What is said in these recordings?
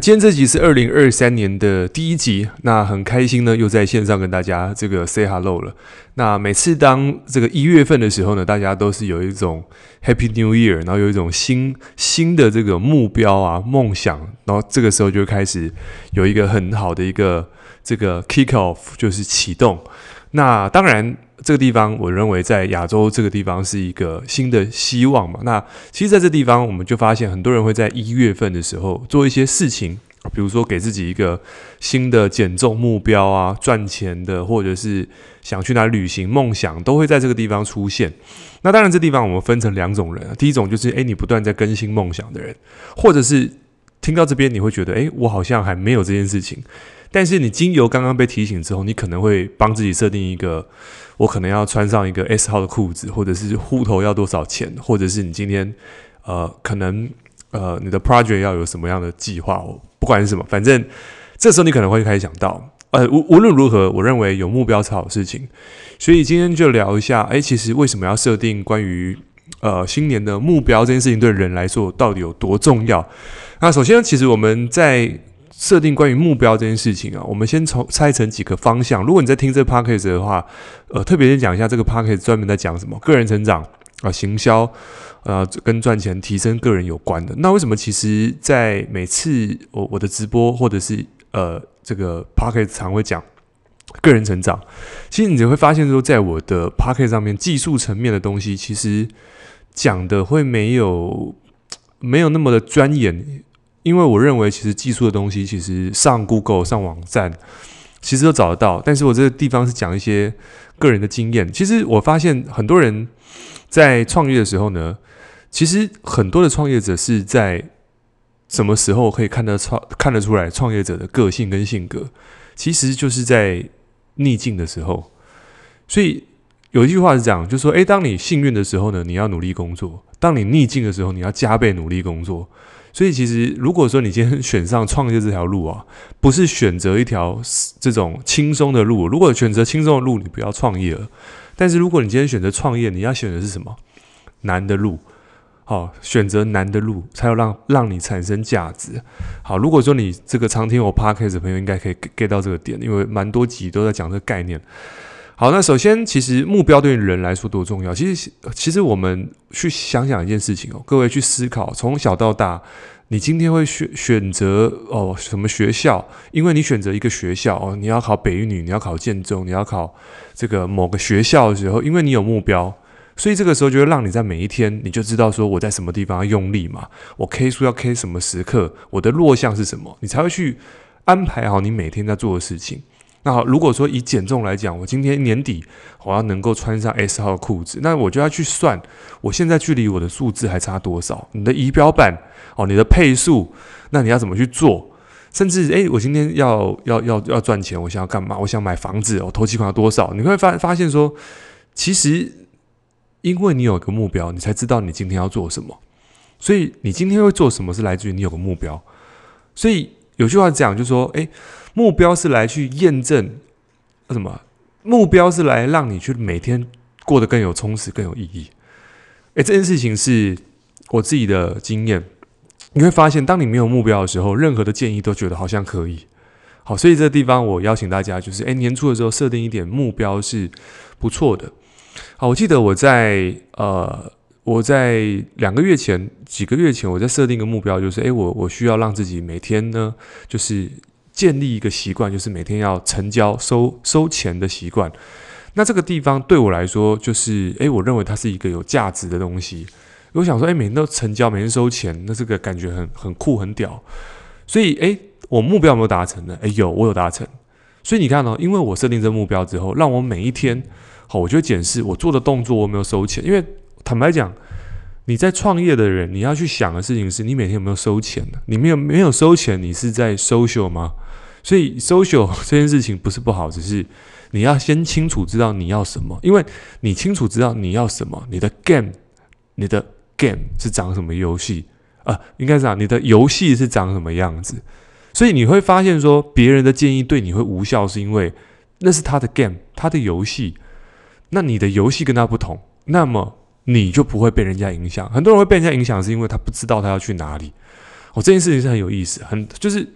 今天这集是二零二三年的第一集，那很开心呢，又在线上跟大家这个 say hello 了。那每次当这个一月份的时候呢，大家都是有一种 Happy New Year，然后有一种新新的这个目标啊、梦想，然后这个时候就开始有一个很好的一个这个 kick off，就是启动。那当然。这个地方，我认为在亚洲这个地方是一个新的希望嘛。那其实在这地方，我们就发现很多人会在一月份的时候做一些事情，比如说给自己一个新的减重目标啊，赚钱的，或者是想去哪旅行，梦想都会在这个地方出现。那当然，这地方我们分成两种人，第一种就是诶，你不断在更新梦想的人，或者是听到这边你会觉得诶，我好像还没有这件事情。但是你经由刚刚被提醒之后，你可能会帮自己设定一个，我可能要穿上一个 S 号的裤子，或者是户头要多少钱，或者是你今天呃可能呃你的 project 要有什么样的计划，不管是什么，反正这时候你可能会开始想到，呃无无论如何，我认为有目标是好事情，所以今天就聊一下，诶，其实为什么要设定关于呃新年的目标这件事情对人来说到底有多重要？那首先，其实我们在设定关于目标这件事情啊，我们先从拆成几个方向。如果你在听这个 podcast 的话，呃，特别先讲一下这个 podcast 专门在讲什么，个人成长啊、行销，呃，跟赚钱、提升个人有关的。那为什么其实，在每次我我的直播或者是呃这个 podcast 常会讲个人成长？其实你就会发现说，在我的 podcast 上面，技术层面的东西，其实讲的会没有没有那么的钻研。因为我认为，其实技术的东西，其实上 Google 上网站，其实都找得到。但是我这个地方是讲一些个人的经验。其实我发现很多人在创业的时候呢，其实很多的创业者是在什么时候可以看得出看得出来创业者的个性跟性格，其实就是在逆境的时候。所以有一句话是这样，就说，诶，当你幸运的时候呢，你要努力工作；当你逆境的时候，你要加倍努力工作。所以，其实如果说你今天选上创业这条路啊，不是选择一条这种轻松的路。如果选择轻松的路，你不要创业了。但是，如果你今天选择创业，你要选的是什么？难的路。好，选择难的路，才有让让你产生价值。好，如果说你这个常听我 podcast 的朋友，应该可以 get 到这个点，因为蛮多集都在讲这个概念。好，那首先，其实目标对于人来说多重要？其实，其实我们去想想一件事情哦，各位去思考，从小到大，你今天会选选择哦什么学校？因为你选择一个学校哦，你要考北一女，你要考建中，你要考这个某个学校的时候，因为你有目标，所以这个时候就会让你在每一天，你就知道说我在什么地方要用力嘛，我 K 书要 K 什么时刻，我的弱项是什么，你才会去安排好你每天在做的事情。那好，如果说以减重来讲，我今天年底我要能够穿上 S 号裤子，那我就要去算，我现在距离我的数字还差多少？你的仪表板哦，你的配速，那你要怎么去做？甚至诶，我今天要要要要赚钱，我想要干嘛？我想买房子，我投期款要多少？你会发发现说，其实因为你有个目标，你才知道你今天要做什么。所以你今天会做什么是来自于你有个目标。所以有句话讲，就是说，诶。目标是来去验证什么？目标是来让你去每天过得更有充实、更有意义。诶，这件事情是我自己的经验。你会发现，当你没有目标的时候，任何的建议都觉得好像可以。好，所以这个地方我邀请大家，就是诶，年初的时候设定一点目标是不错的。好，我记得我在呃，我在两个月前、几个月前，我在设定一个目标，就是诶，我我需要让自己每天呢，就是。建立一个习惯，就是每天要成交收收钱的习惯。那这个地方对我来说，就是诶，我认为它是一个有价值的东西。我想说，诶，每天都成交，每天收钱，那这个感觉很很酷，很屌。所以，诶，我目标有没有达成呢？诶，有，我有达成。所以你看哦，因为我设定这个目标之后，让我每一天，好，我就检视我做的动作，我有没有收钱。因为坦白讲，你在创业的人，你要去想的事情是你每天有没有收钱呢？你没有没有收钱，你是在 social 吗？所以，social 这件事情不是不好，只是你要先清楚知道你要什么。因为你清楚知道你要什么，你的 game，你的 game 是长什么游戏啊？应该是啊你的游戏是长什么样子。所以你会发现说，别人的建议对你会无效，是因为那是他的 game，他的游戏。那你的游戏跟他不同，那么你就不会被人家影响。很多人会被人家影响，是因为他不知道他要去哪里。哦，这件事情是很有意思，很就是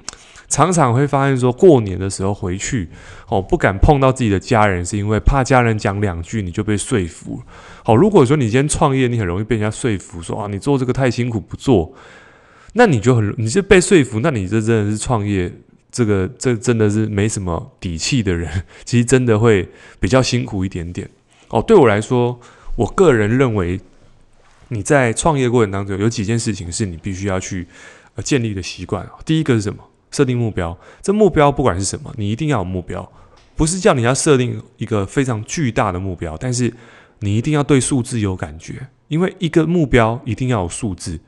常常会发现说，过年的时候回去哦，不敢碰到自己的家人，是因为怕家人讲两句你就被说服。好，如果说你今天创业，你很容易被人家说服说，啊，你做这个太辛苦不做，那你就很你是被说服，那你这真的是创业。这个这真的是没什么底气的人，其实真的会比较辛苦一点点哦。对我来说，我个人认为，你在创业过程当中有几件事情是你必须要去呃建立的习惯。第一个是什么？设定目标。这目标不管是什么，你一定要有目标，不是叫你要设定一个非常巨大的目标，但是你一定要对数字有感觉，因为一个目标一定要有数字，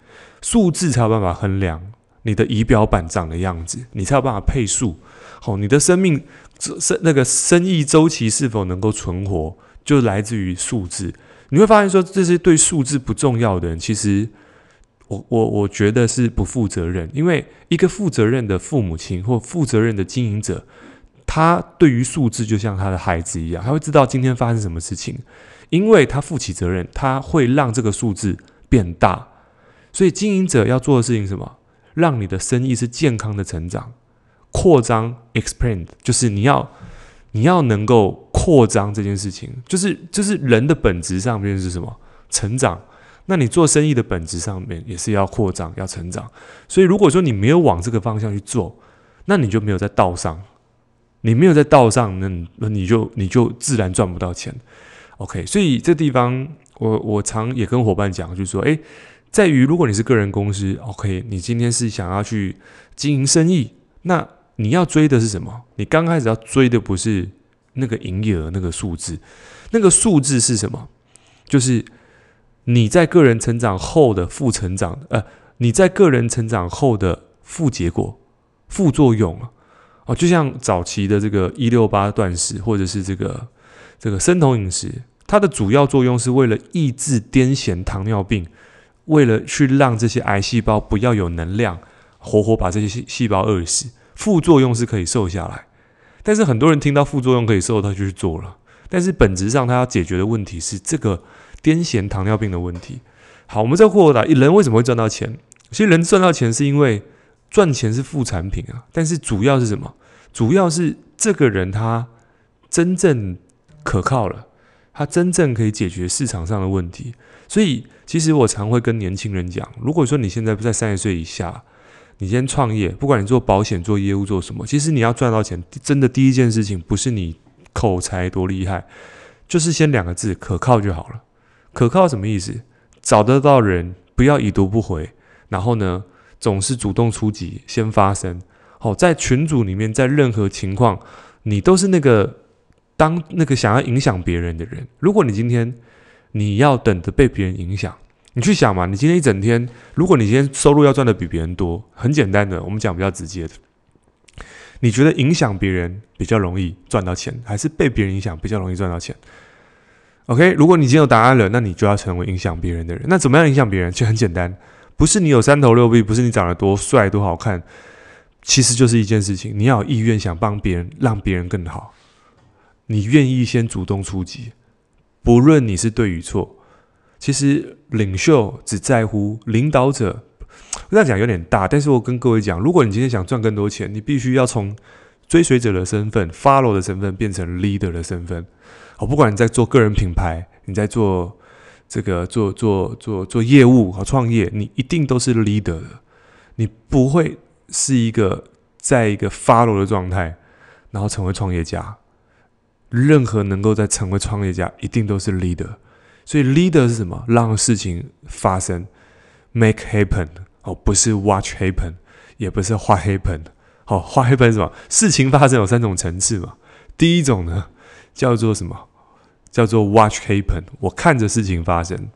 数字才有办法衡量。你的仪表板长的样子，你才有办法配数。好，你的生命生那个生意周期是否能够存活，就来自于数字。你会发现说，这些对数字不重要的人，其实我我我觉得是不负责任。因为一个负责任的父母亲或负责任的经营者，他对于数字就像他的孩子一样，他会知道今天发生什么事情，因为他负起责任，他会让这个数字变大。所以经营者要做的事情是什么？让你的生意是健康的成长、扩张、expand，就是你要你要能够扩张这件事情，就是就是人的本质上面是什么？成长。那你做生意的本质上面也是要扩张、要成长。所以如果说你没有往这个方向去做，那你就没有在道上，你没有在道上，那那你就你就自然赚不到钱。OK，所以这地方我我常也跟伙伴讲，就是说，诶。在于，如果你是个人公司，OK，你今天是想要去经营生意，那你要追的是什么？你刚开始要追的不是那个营业额那个数字，那个数字是什么？就是你在个人成长后的负成长，呃，你在个人成长后的负结果、副作用啊，哦，就像早期的这个一六八断食，或者是这个这个生酮饮食，它的主要作用是为了抑制癫痫、糖尿病。为了去让这些癌细胞不要有能量，活活把这些细细胞饿死，副作用是可以瘦下来。但是很多人听到副作用可以瘦，他就去做了。但是本质上他要解决的问题是这个癫痫糖尿病的问题。好，我们再扩大，人为什么会赚到钱？其实人赚到钱是因为赚钱是副产品啊，但是主要是什么？主要是这个人他真正可靠了，他真正可以解决市场上的问题，所以。其实我常会跟年轻人讲，如果说你现在不在三十岁以下，你先创业，不管你做保险、做业务、做什么，其实你要赚到钱，真的第一件事情不是你口才多厉害，就是先两个字：可靠就好了。可靠什么意思？找得到人，不要已读不回，然后呢，总是主动出击，先发声。好，在群组里面，在任何情况，你都是那个当那个想要影响别人的人。如果你今天，你要等着被别人影响，你去想嘛。你今天一整天，如果你今天收入要赚的比别人多，很简单的，我们讲比较直接的，你觉得影响别人比较容易赚到钱，还是被别人影响比较容易赚到钱？OK，如果你已经有答案了，那你就要成为影响别人的人。那怎么样影响别人？就很简单，不是你有三头六臂，不是你长得多帅多好看，其实就是一件事情，你要有意愿想帮别人，让别人更好，你愿意先主动出击。不论你是对与错，其实领袖只在乎领导者。这样讲有点大，但是我跟各位讲，如果你今天想赚更多钱，你必须要从追随者的身份、follow 的身份变成 leader 的身份。好，不管你在做个人品牌，你在做这个做做做做业务和创业，你一定都是 leader 的。你不会是一个在一个 follow 的状态，然后成为创业家。任何能够在成为创业家，一定都是 leader。所以 leader 是什么？让事情发生，make happen 哦，不是 watch happen，也不是画 happen。好，画 happen 什么？事情发生有三种层次嘛。第一种呢，叫做什么？叫做 watch happen。我看着事情发生，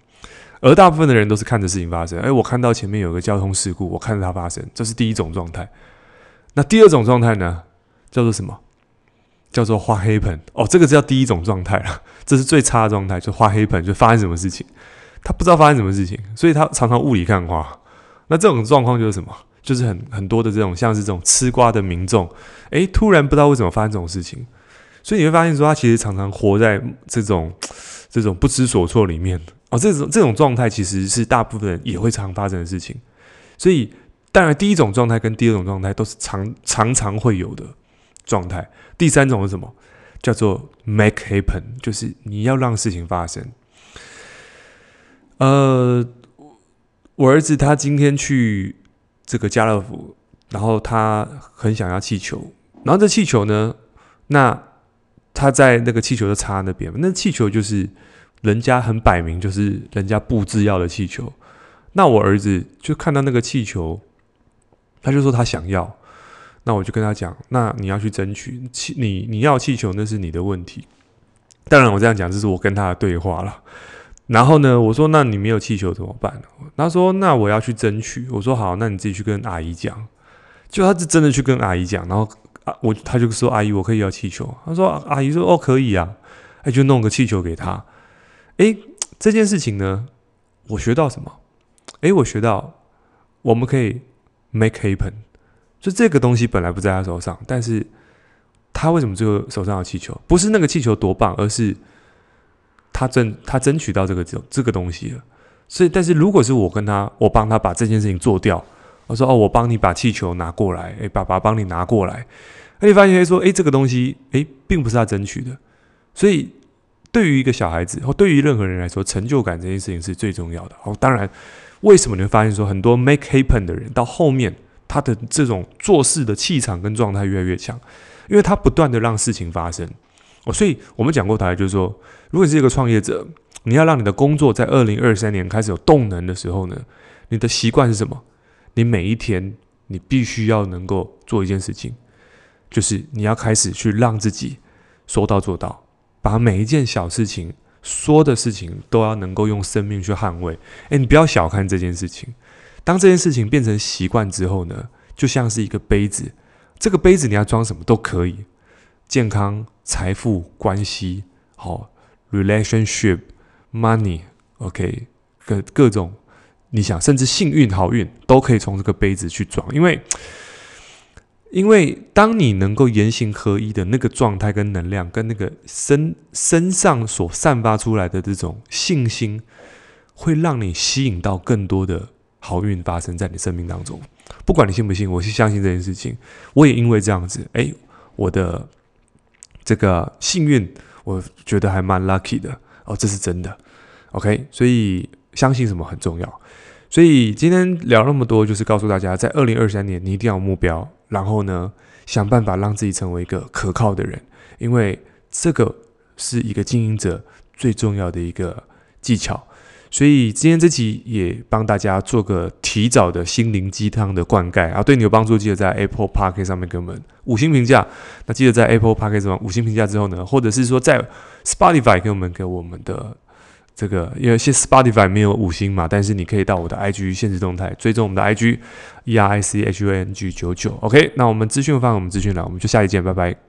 而大部分的人都是看着事情发生。哎，我看到前面有个交通事故，我看着它发生，这是第一种状态。那第二种状态呢？叫做什么？叫做画黑盆哦，这个叫第一种状态了，这是最差的状态，就画黑盆，就发生什么事情，他不知道发生什么事情，所以他常常雾里看花。那这种状况就是什么？就是很很多的这种像是这种吃瓜的民众，诶，突然不知道为什么发生这种事情，所以你会发现说，他其实常常活在这种这种不知所措里面哦。这种这种状态其实是大部分人也会常发生的事情，所以当然，第一种状态跟第二种状态都是常常常会有的状态。第三种是什么？叫做 make happen，就是你要让事情发生。呃，我儿子他今天去这个家乐福，然后他很想要气球，然后这气球呢，那他在那个气球的插那边，那气球就是人家很摆明就是人家布置要的气球。那我儿子就看到那个气球。他就说他想要，那我就跟他讲，那你要去争取气，你你要气球那是你的问题。当然我这样讲，这是我跟他的对话了。然后呢，我说那你没有气球怎么办？他说那我要去争取。我说好，那你自己去跟阿姨讲。就他是真的去跟阿姨讲，然后啊，我他就说阿姨，我可以要气球。他说阿姨说哦可以啊，哎就弄个气球给他。哎，这件事情呢，我学到什么？哎，我学到我们可以。Make happen，就这个东西本来不在他手上，但是他为什么最后手上有气球？不是那个气球多棒，而是他争他争取到这个这这个东西了。所以，但是如果是我跟他，我帮他把这件事情做掉，我说哦，我帮你把气球拿过来，诶，爸爸帮你拿过来，那你发现说，诶，这个东西诶，并不是他争取的。所以，对于一个小孩子或对于任何人来说，成就感这件事情是最重要的。哦，当然。为什么你会发现说很多 make happen 的人到后面他的这种做事的气场跟状态越来越强？因为他不断的让事情发生哦。所以我们讲过台就是说，如果你是一个创业者，你要让你的工作在二零二三年开始有动能的时候呢，你的习惯是什么？你每一天你必须要能够做一件事情，就是你要开始去让自己说到做到，把每一件小事情。说的事情都要能够用生命去捍卫。诶，你不要小看这件事情。当这件事情变成习惯之后呢，就像是一个杯子，这个杯子你要装什么都可以，健康、财富、关系，好，relationship、money，OK，各各种你想，甚至幸运、好运都可以从这个杯子去装，因为。因为当你能够言行合一的那个状态跟能量，跟那个身身上所散发出来的这种信心，会让你吸引到更多的好运发生在你生命当中。不管你信不信，我是相信这件事情。我也因为这样子，哎，我的这个幸运，我觉得还蛮 lucky 的哦，这是真的。OK，所以相信什么很重要。所以今天聊那么多，就是告诉大家，在二零二三年，你一定要有目标。然后呢，想办法让自己成为一个可靠的人，因为这个是一个经营者最重要的一个技巧。所以今天这期也帮大家做个提早的心灵鸡汤的灌溉啊，对你有帮助，记得在 Apple Park 上面给我们五星评价。那记得在 Apple Park 上五星评价之后呢，或者是说在 Spotify 给我们给我们的。这个因为现 Spotify 没有五星嘛，但是你可以到我的 IG 限时动态追踪我们的 IG E R I C H U N G 九九，OK，那我们资讯放我们资讯栏，我们就下期见，拜拜。